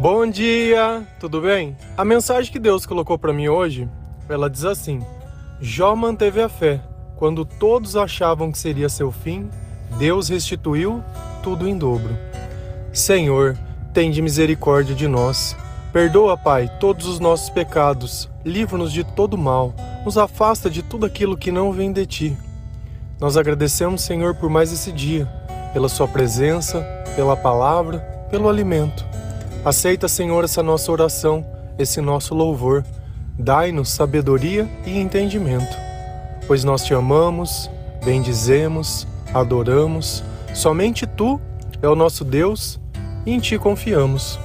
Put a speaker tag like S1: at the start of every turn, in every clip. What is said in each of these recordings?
S1: Bom dia, tudo bem? A mensagem que Deus colocou para mim hoje, ela diz assim: Jó manteve a fé. Quando todos achavam que seria seu fim, Deus restituiu tudo em dobro. Senhor, tende misericórdia de nós. Perdoa, Pai, todos os nossos pecados. Livra-nos de todo mal. Nos afasta de tudo aquilo que não vem de ti. Nós agradecemos, Senhor, por mais esse dia, pela Sua presença, pela palavra, pelo alimento. Aceita, Senhor, essa nossa oração, esse nosso louvor. Dai-nos sabedoria e entendimento, pois nós te amamos, bendizemos, adoramos. Somente tu é o nosso Deus e em ti confiamos.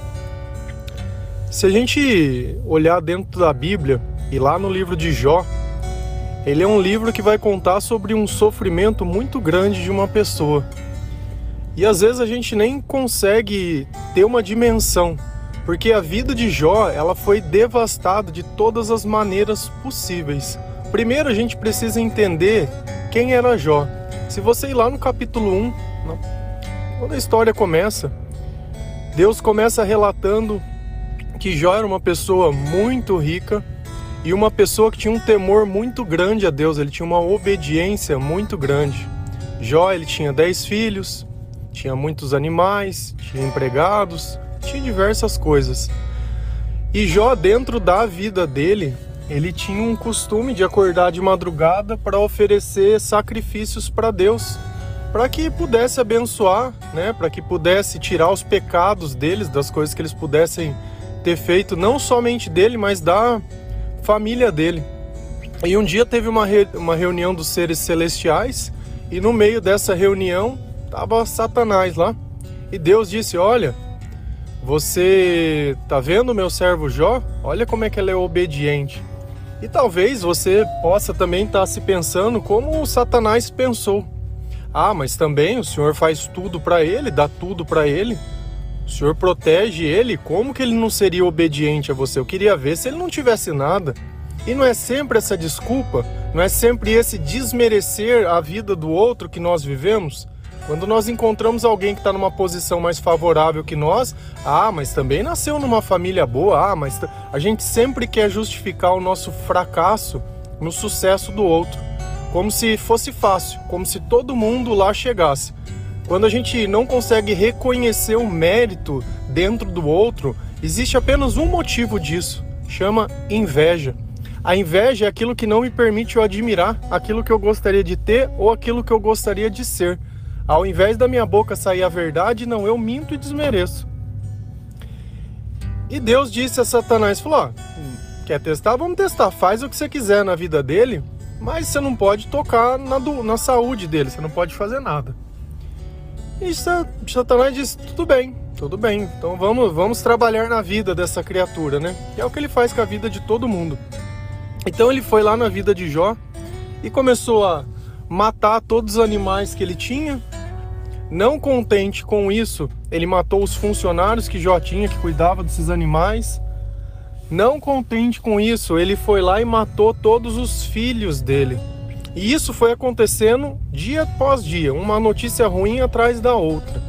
S1: Se a gente olhar dentro da Bíblia e lá no livro de Jó, ele é um livro que vai contar sobre um sofrimento muito grande de uma pessoa. E às vezes a gente nem consegue ter uma dimensão, porque a vida de Jó, ela foi devastada de todas as maneiras possíveis. Primeiro a gente precisa entender quem era Jó. Se você ir lá no capítulo 1, quando a história começa, Deus começa relatando que Jó era uma pessoa muito rica e uma pessoa que tinha um temor muito grande a Deus, ele tinha uma obediência muito grande. Jó, ele tinha dez filhos, tinha muitos animais, tinha empregados, tinha diversas coisas. E Jó, dentro da vida dele, ele tinha um costume de acordar de madrugada para oferecer sacrifícios para Deus, para que pudesse abençoar, né, para que pudesse tirar os pecados deles, das coisas que eles pudessem ter feito, não somente dele, mas da família dele. E um dia teve uma, re... uma reunião dos seres celestiais, e no meio dessa reunião Tava Satanás lá. E Deus disse: Olha, você tá vendo meu servo Jó? Olha como é que ele é obediente. E talvez você possa também estar tá se pensando como o Satanás pensou. Ah, mas também o Senhor faz tudo para ele, dá tudo para ele. O Senhor protege ele, como que ele não seria obediente a você? Eu queria ver se ele não tivesse nada. E não é sempre essa desculpa, não é sempre esse desmerecer a vida do outro que nós vivemos. Quando nós encontramos alguém que está numa posição mais favorável que nós, ah, mas também nasceu numa família boa, ah, mas a gente sempre quer justificar o nosso fracasso no sucesso do outro, como se fosse fácil, como se todo mundo lá chegasse. Quando a gente não consegue reconhecer o mérito dentro do outro, existe apenas um motivo disso, chama inveja. A inveja é aquilo que não me permite eu admirar aquilo que eu gostaria de ter ou aquilo que eu gostaria de ser. Ao invés da minha boca sair a verdade, não, eu minto e desmereço. E Deus disse a Satanás, falou, quer testar? Vamos testar, faz o que você quiser na vida dele, mas você não pode tocar na, do, na saúde dele, você não pode fazer nada. E Satanás disse, tudo bem, tudo bem, então vamos, vamos trabalhar na vida dessa criatura, né? E é o que ele faz com a vida de todo mundo. Então ele foi lá na vida de Jó e começou a matar todos os animais que ele tinha, não contente com isso, ele matou os funcionários que Jó tinha, que cuidava desses animais. Não contente com isso, ele foi lá e matou todos os filhos dele. E isso foi acontecendo dia após dia, uma notícia ruim atrás da outra.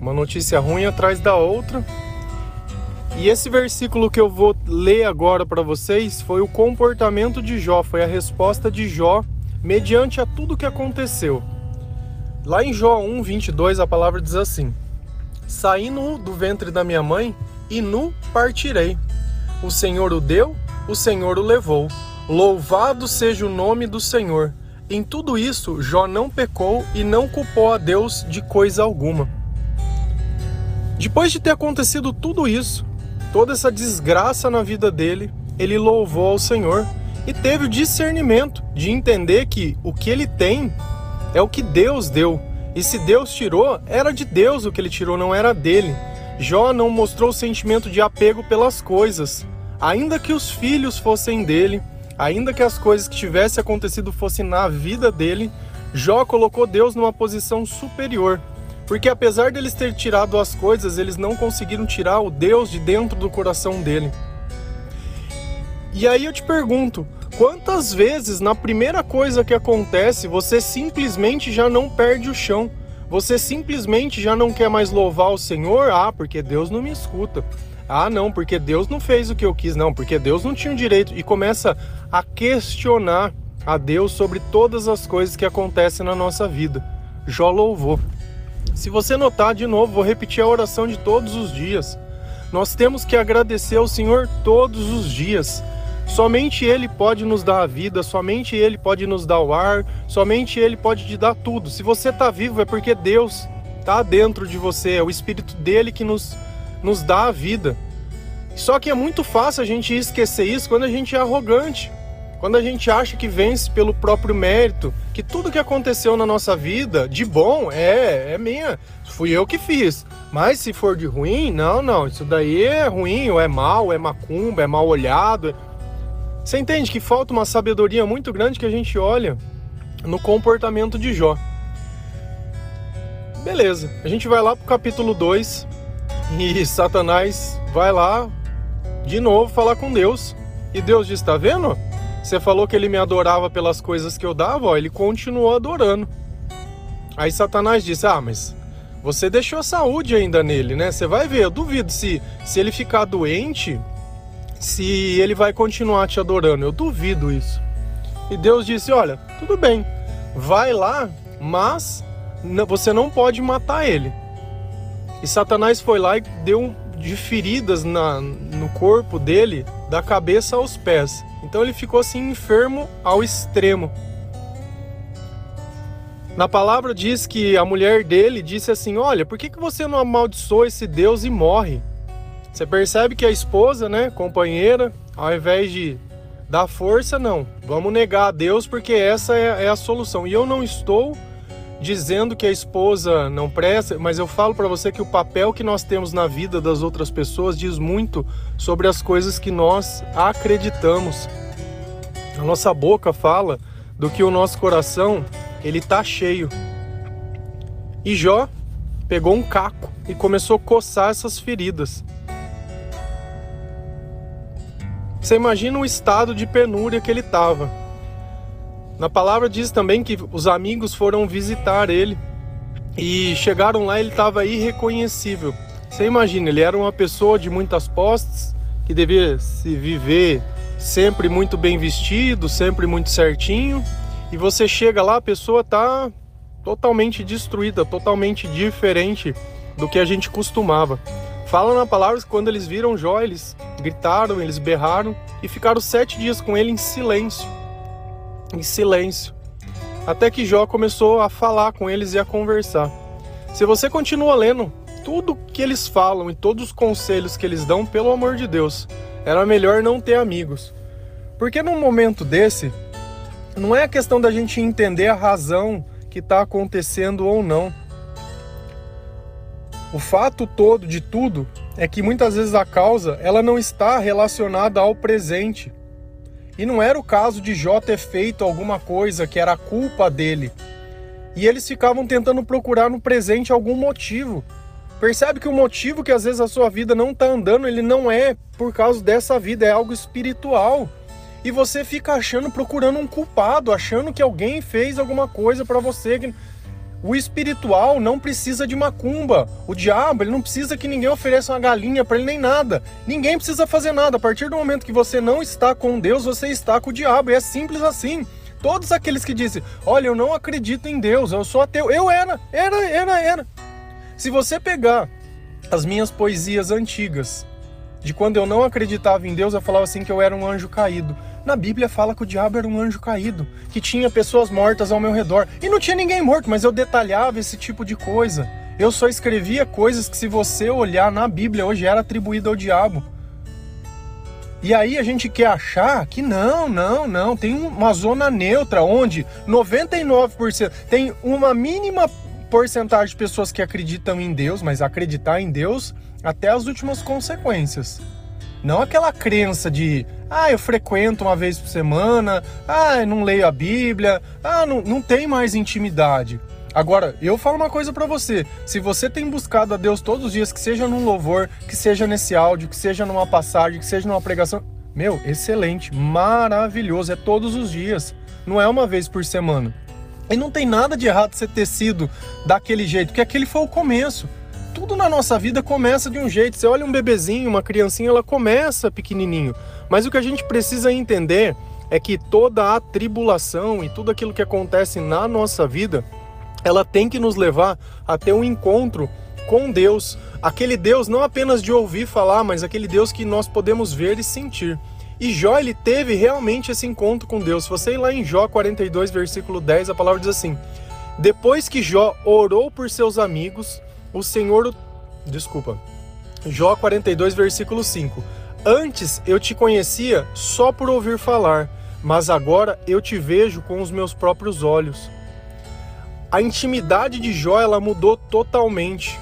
S1: Uma notícia ruim atrás da outra. E esse versículo que eu vou ler agora para vocês foi o comportamento de Jó, foi a resposta de Jó mediante a tudo que aconteceu. Lá em Jó 1, 22, a palavra diz assim: Saí nu do ventre da minha mãe e nu partirei. O Senhor o deu, o Senhor o levou. Louvado seja o nome do Senhor. Em tudo isso, Jó não pecou e não culpou a Deus de coisa alguma. Depois de ter acontecido tudo isso, toda essa desgraça na vida dele, ele louvou ao Senhor e teve o discernimento de entender que o que ele tem é o que Deus deu. E se Deus tirou, era de Deus o que ele tirou, não era dele. Jó não mostrou sentimento de apego pelas coisas, ainda que os filhos fossem dele, ainda que as coisas que tivessem acontecido fossem na vida dele, Jó colocou Deus numa posição superior. Porque apesar deles ter tirado as coisas, eles não conseguiram tirar o Deus de dentro do coração dele. E aí eu te pergunto, Quantas vezes na primeira coisa que acontece você simplesmente já não perde o chão? Você simplesmente já não quer mais louvar o Senhor? Ah, porque Deus não me escuta. Ah, não, porque Deus não fez o que eu quis, não, porque Deus não tinha o direito. E começa a questionar a Deus sobre todas as coisas que acontecem na nossa vida. Jó louvou. Se você notar de novo, vou repetir a oração de todos os dias. Nós temos que agradecer ao Senhor todos os dias. Somente Ele pode nos dar a vida, somente Ele pode nos dar o ar, somente Ele pode te dar tudo. Se você está vivo é porque Deus está dentro de você, é o Espírito dele que nos, nos dá a vida. Só que é muito fácil a gente esquecer isso quando a gente é arrogante. Quando a gente acha que vence pelo próprio mérito, que tudo que aconteceu na nossa vida de bom é, é minha, fui eu que fiz. Mas se for de ruim, não, não, isso daí é ruim, ou é mal, é macumba, é mal olhado. Você entende que falta uma sabedoria muito grande que a gente olha no comportamento de Jó. Beleza, a gente vai lá pro capítulo 2 e Satanás vai lá de novo falar com Deus. E Deus diz: Tá vendo? Você falou que ele me adorava pelas coisas que eu dava, ó, ele continuou adorando. Aí Satanás disse: Ah, mas você deixou a saúde ainda nele, né? Você vai ver, eu duvido se, se ele ficar doente, se ele vai continuar te adorando. Eu duvido isso. E Deus disse: Olha, tudo bem, vai lá, mas você não pode matar ele. E Satanás foi lá e deu de feridas na, no corpo dele, da cabeça aos pés. Então ele ficou assim enfermo ao extremo. Na palavra diz que a mulher dele disse assim: Olha, por que, que você não amaldiçoa esse Deus e morre? Você percebe que a esposa, né, companheira, ao invés de dar força, não, vamos negar a Deus porque essa é, é a solução. E eu não estou dizendo que a esposa não presta, mas eu falo para você que o papel que nós temos na vida das outras pessoas diz muito sobre as coisas que nós acreditamos. A nossa boca fala do que o nosso coração ele tá cheio. E Jó pegou um caco e começou a coçar essas feridas. Você imagina o estado de penúria que ele estava. Na palavra diz também que os amigos foram visitar ele e chegaram lá, ele estava irreconhecível. Você imagina, ele era uma pessoa de muitas postes, que devia se viver sempre muito bem vestido, sempre muito certinho, e você chega lá, a pessoa está totalmente destruída, totalmente diferente do que a gente costumava. Fala na palavra que quando eles viram Jó, eles gritaram, eles berraram e ficaram sete dias com ele em silêncio em silêncio, até que Jó começou a falar com eles e a conversar. Se você continua lendo tudo que eles falam e todos os conselhos que eles dão, pelo amor de Deus, era melhor não ter amigos. Porque num momento desse, não é a questão da gente entender a razão que está acontecendo ou não. O fato todo de tudo é que muitas vezes a causa ela não está relacionada ao presente. E não era o caso de Jó ter feito alguma coisa que era culpa dele. E eles ficavam tentando procurar no presente algum motivo. Percebe que o motivo que às vezes a sua vida não está andando, ele não é por causa dessa vida, é algo espiritual. E você fica achando, procurando um culpado, achando que alguém fez alguma coisa para você que o espiritual não precisa de macumba. O diabo, ele não precisa que ninguém ofereça uma galinha para ele nem nada. Ninguém precisa fazer nada. A partir do momento que você não está com Deus, você está com o diabo. E é simples assim. Todos aqueles que dizem, olha, eu não acredito em Deus, eu sou ateu. Eu era, era, era, era. Se você pegar as minhas poesias antigas, de quando eu não acreditava em Deus, eu falava assim que eu era um anjo caído. Na Bíblia fala que o diabo era um anjo caído, que tinha pessoas mortas ao meu redor. E não tinha ninguém morto, mas eu detalhava esse tipo de coisa. Eu só escrevia coisas que, se você olhar na Bíblia hoje, era atribuída ao diabo. E aí a gente quer achar que não, não, não. Tem uma zona neutra onde 99% tem uma mínima porcentagem de pessoas que acreditam em Deus, mas acreditar em Deus até as últimas consequências. Não aquela crença de, ah, eu frequento uma vez por semana, ah, não leio a Bíblia, ah, não, não tem mais intimidade. Agora, eu falo uma coisa para você: se você tem buscado a Deus todos os dias, que seja num louvor, que seja nesse áudio, que seja numa passagem, que seja numa pregação, meu, excelente, maravilhoso, é todos os dias, não é uma vez por semana. E não tem nada de errado você ter sido daquele jeito, porque aquele foi o começo. Tudo na nossa vida começa de um jeito. Você olha um bebezinho, uma criancinha, ela começa pequenininho. Mas o que a gente precisa entender é que toda a tribulação e tudo aquilo que acontece na nossa vida, ela tem que nos levar a ter um encontro com Deus. Aquele Deus não apenas de ouvir falar, mas aquele Deus que nós podemos ver e sentir. E Jó, ele teve realmente esse encontro com Deus. Se você ir lá em Jó 42, versículo 10, a palavra diz assim: Depois que Jó orou por seus amigos, o Senhor. Desculpa. Jó 42, versículo 5. Antes eu te conhecia só por ouvir falar mas agora eu te vejo com os meus próprios olhos. A intimidade de Jó ela mudou totalmente.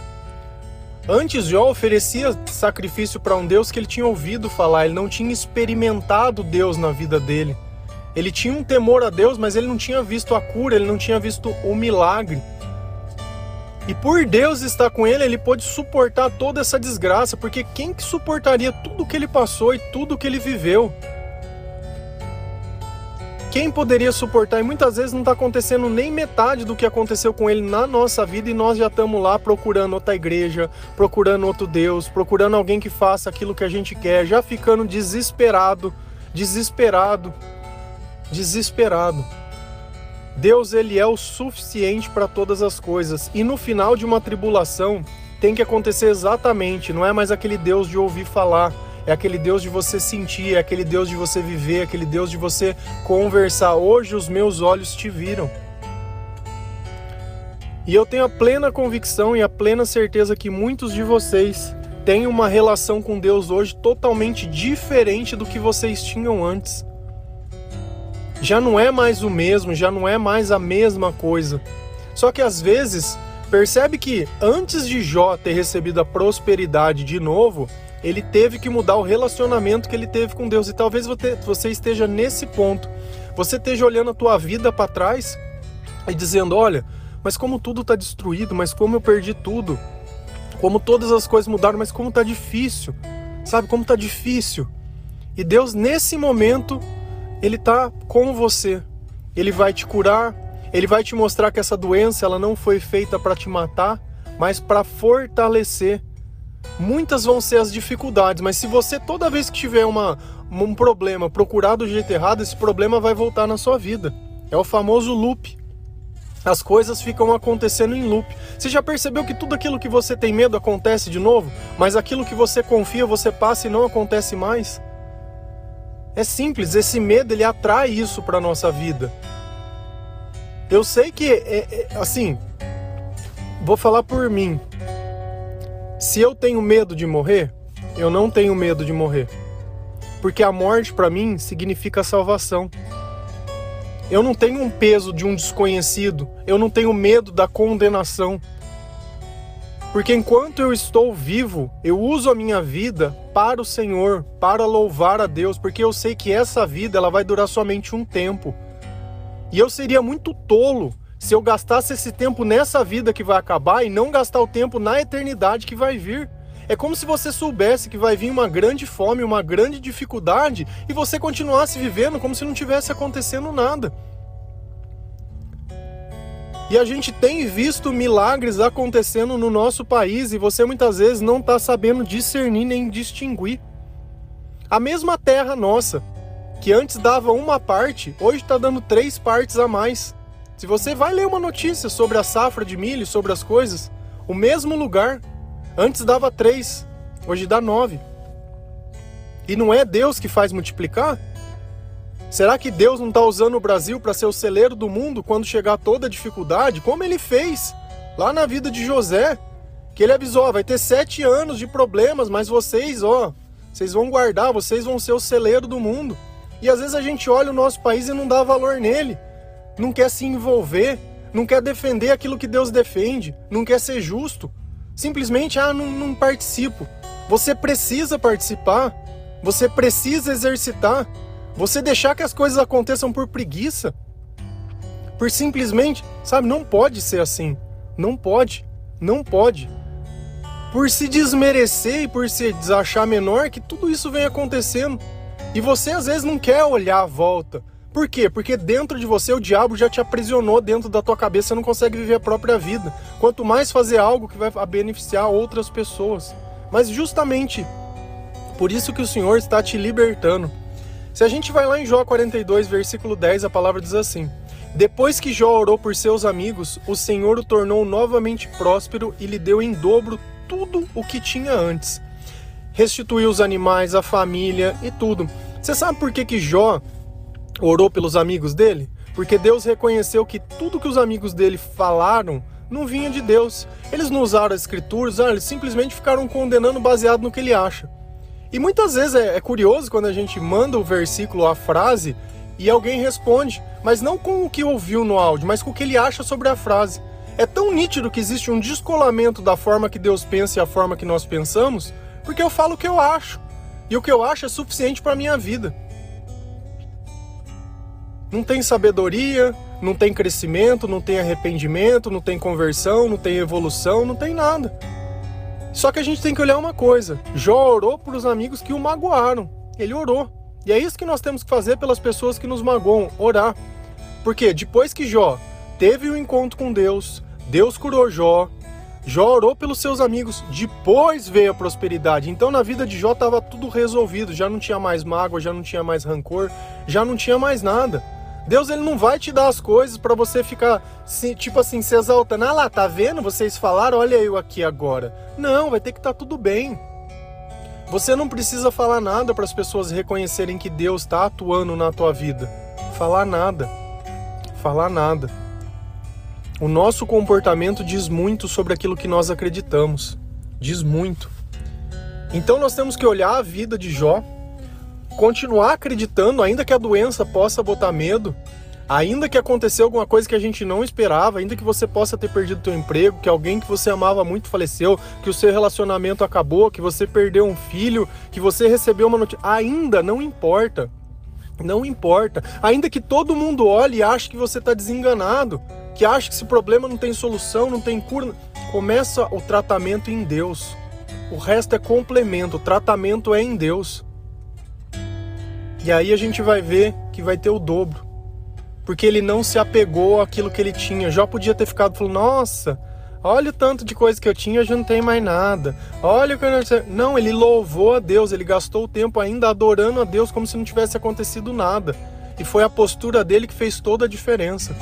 S1: Antes Jó oferecia sacrifício para um Deus que ele tinha ouvido falar, ele não tinha experimentado Deus na vida dele. Ele tinha um temor a Deus, mas ele não tinha visto a cura, ele não tinha visto o milagre. E por Deus estar com ele, ele pôde suportar toda essa desgraça, porque quem que suportaria tudo que ele passou e tudo que ele viveu? Quem poderia suportar? E muitas vezes não está acontecendo nem metade do que aconteceu com ele na nossa vida e nós já estamos lá procurando outra igreja, procurando outro Deus, procurando alguém que faça aquilo que a gente quer, já ficando desesperado, desesperado, desesperado. Deus ele é o suficiente para todas as coisas e no final de uma tribulação tem que acontecer exatamente, não é mais aquele Deus de ouvir falar é aquele Deus de você sentir, é aquele Deus de você viver, é aquele Deus de você conversar. Hoje os meus olhos te viram. E eu tenho a plena convicção e a plena certeza que muitos de vocês têm uma relação com Deus hoje totalmente diferente do que vocês tinham antes. Já não é mais o mesmo, já não é mais a mesma coisa. Só que às vezes, percebe que antes de Jó ter recebido a prosperidade de novo, ele teve que mudar o relacionamento que ele teve com Deus. E talvez você esteja nesse ponto. Você esteja olhando a tua vida para trás e dizendo: olha, mas como tudo está destruído, mas como eu perdi tudo, como todas as coisas mudaram, mas como está difícil, sabe? Como está difícil. E Deus, nesse momento, Ele está com você. Ele vai te curar, Ele vai te mostrar que essa doença ela não foi feita para te matar, mas para fortalecer Muitas vão ser as dificuldades, mas se você toda vez que tiver uma, um problema procurar do jeito errado, esse problema vai voltar na sua vida. É o famoso loop. As coisas ficam acontecendo em loop. Você já percebeu que tudo aquilo que você tem medo acontece de novo, mas aquilo que você confia você passa e não acontece mais? É simples, esse medo ele atrai isso para nossa vida. Eu sei que é, é, assim, vou falar por mim. Se eu tenho medo de morrer, eu não tenho medo de morrer. Porque a morte para mim significa salvação. Eu não tenho um peso de um desconhecido, eu não tenho medo da condenação. Porque enquanto eu estou vivo, eu uso a minha vida para o Senhor, para louvar a Deus, porque eu sei que essa vida ela vai durar somente um tempo. E eu seria muito tolo se eu gastasse esse tempo nessa vida que vai acabar e não gastar o tempo na eternidade que vai vir. É como se você soubesse que vai vir uma grande fome, uma grande dificuldade e você continuasse vivendo como se não tivesse acontecendo nada. E a gente tem visto milagres acontecendo no nosso país e você muitas vezes não está sabendo discernir nem distinguir. A mesma terra nossa, que antes dava uma parte, hoje está dando três partes a mais. Se você vai ler uma notícia sobre a safra de milho, sobre as coisas, o mesmo lugar, antes dava três, hoje dá nove. E não é Deus que faz multiplicar? Será que Deus não está usando o Brasil para ser o celeiro do mundo quando chegar toda a dificuldade? Como ele fez lá na vida de José, que ele avisou: vai ter sete anos de problemas, mas vocês, ó, vocês vão guardar, vocês vão ser o celeiro do mundo. E às vezes a gente olha o nosso país e não dá valor nele não quer se envolver, não quer defender aquilo que Deus defende, não quer ser justo. Simplesmente, ah, não, não participo. Você precisa participar, você precisa exercitar. Você deixar que as coisas aconteçam por preguiça, por simplesmente, sabe, não pode ser assim. Não pode, não pode. Por se desmerecer e por se desachar menor, que tudo isso vem acontecendo. E você às vezes não quer olhar a volta, Por quê? Porque dentro de você o diabo já te aprisionou dentro da tua cabeça, você não consegue viver a própria vida. Quanto mais fazer algo que vai beneficiar outras pessoas. Mas justamente por isso que o Senhor está te libertando. Se a gente vai lá em Jó 42, versículo 10, a palavra diz assim: Depois que Jó orou por seus amigos, o Senhor o tornou novamente próspero e lhe deu em dobro tudo o que tinha antes. Restituiu os animais, a família e tudo. Você sabe por que, que Jó orou pelos amigos dele? Porque Deus reconheceu que tudo que os amigos dele falaram não vinha de Deus. Eles não usaram as escrituras, eles simplesmente ficaram condenando baseado no que ele acha. E muitas vezes é, é curioso quando a gente manda o versículo, a frase, e alguém responde, mas não com o que ouviu no áudio, mas com o que ele acha sobre a frase. É tão nítido que existe um descolamento da forma que Deus pensa e a forma que nós pensamos, porque eu falo o que eu acho. E o que eu acho é suficiente para minha vida. Não tem sabedoria, não tem crescimento, não tem arrependimento, não tem conversão, não tem evolução, não tem nada. Só que a gente tem que olhar uma coisa: Jó orou para os amigos que o magoaram. Ele orou. E é isso que nós temos que fazer pelas pessoas que nos magoam: orar. Porque depois que Jó teve o um encontro com Deus, Deus curou Jó, Jó orou pelos seus amigos, depois veio a prosperidade. Então na vida de Jó estava tudo resolvido, já não tinha mais mágoa, já não tinha mais rancor, já não tinha mais nada. Deus ele não vai te dar as coisas para você ficar tipo assim se exaltando. Ah lá, tá vendo? Vocês falaram, olha eu aqui agora. Não, vai ter que estar tá tudo bem. Você não precisa falar nada para as pessoas reconhecerem que Deus está atuando na tua vida. Falar nada. Falar nada. O nosso comportamento diz muito sobre aquilo que nós acreditamos. Diz muito. Então nós temos que olhar a vida de Jó, continuar acreditando, ainda que a doença possa botar medo, ainda que aconteceu alguma coisa que a gente não esperava, ainda que você possa ter perdido seu emprego, que alguém que você amava muito faleceu, que o seu relacionamento acabou, que você perdeu um filho, que você recebeu uma notícia, ainda não importa. Não importa. Ainda que todo mundo olhe e ache que você está desenganado, que acha que esse problema não tem solução, não tem cura, começa o tratamento em Deus. O resto é complemento, o tratamento é em Deus. E aí a gente vai ver que vai ter o dobro. Porque ele não se apegou àquilo que ele tinha. Já podia ter ficado falando, nossa, olha o tanto de coisa que eu tinha, já não tenho mais nada. Olha o que eu não. Não, ele louvou a Deus, ele gastou o tempo ainda adorando a Deus como se não tivesse acontecido nada. E foi a postura dele que fez toda a diferença.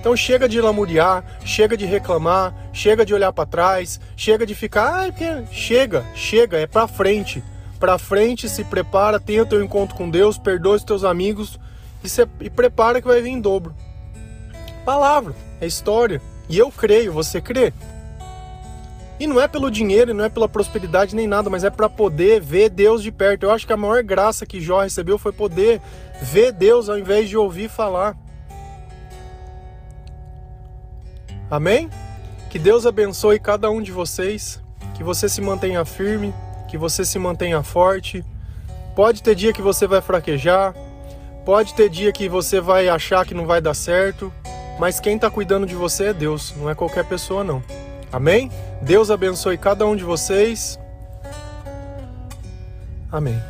S1: Então chega de lamuriar, chega de reclamar, chega de olhar para trás, chega de ficar, ai, chega, chega, é para frente. Para frente, se prepara, tenha teu encontro com Deus, perdoa os teus amigos e, se, e prepara que vai vir em dobro. Palavra, é história. E eu creio, você crê? E não é pelo dinheiro, não é pela prosperidade nem nada, mas é para poder ver Deus de perto. Eu acho que a maior graça que Jó recebeu foi poder ver Deus ao invés de ouvir falar. Amém? Que Deus abençoe cada um de vocês, que você se mantenha firme, que você se mantenha forte. Pode ter dia que você vai fraquejar, pode ter dia que você vai achar que não vai dar certo, mas quem está cuidando de você é Deus, não é qualquer pessoa não. Amém? Deus abençoe cada um de vocês. Amém.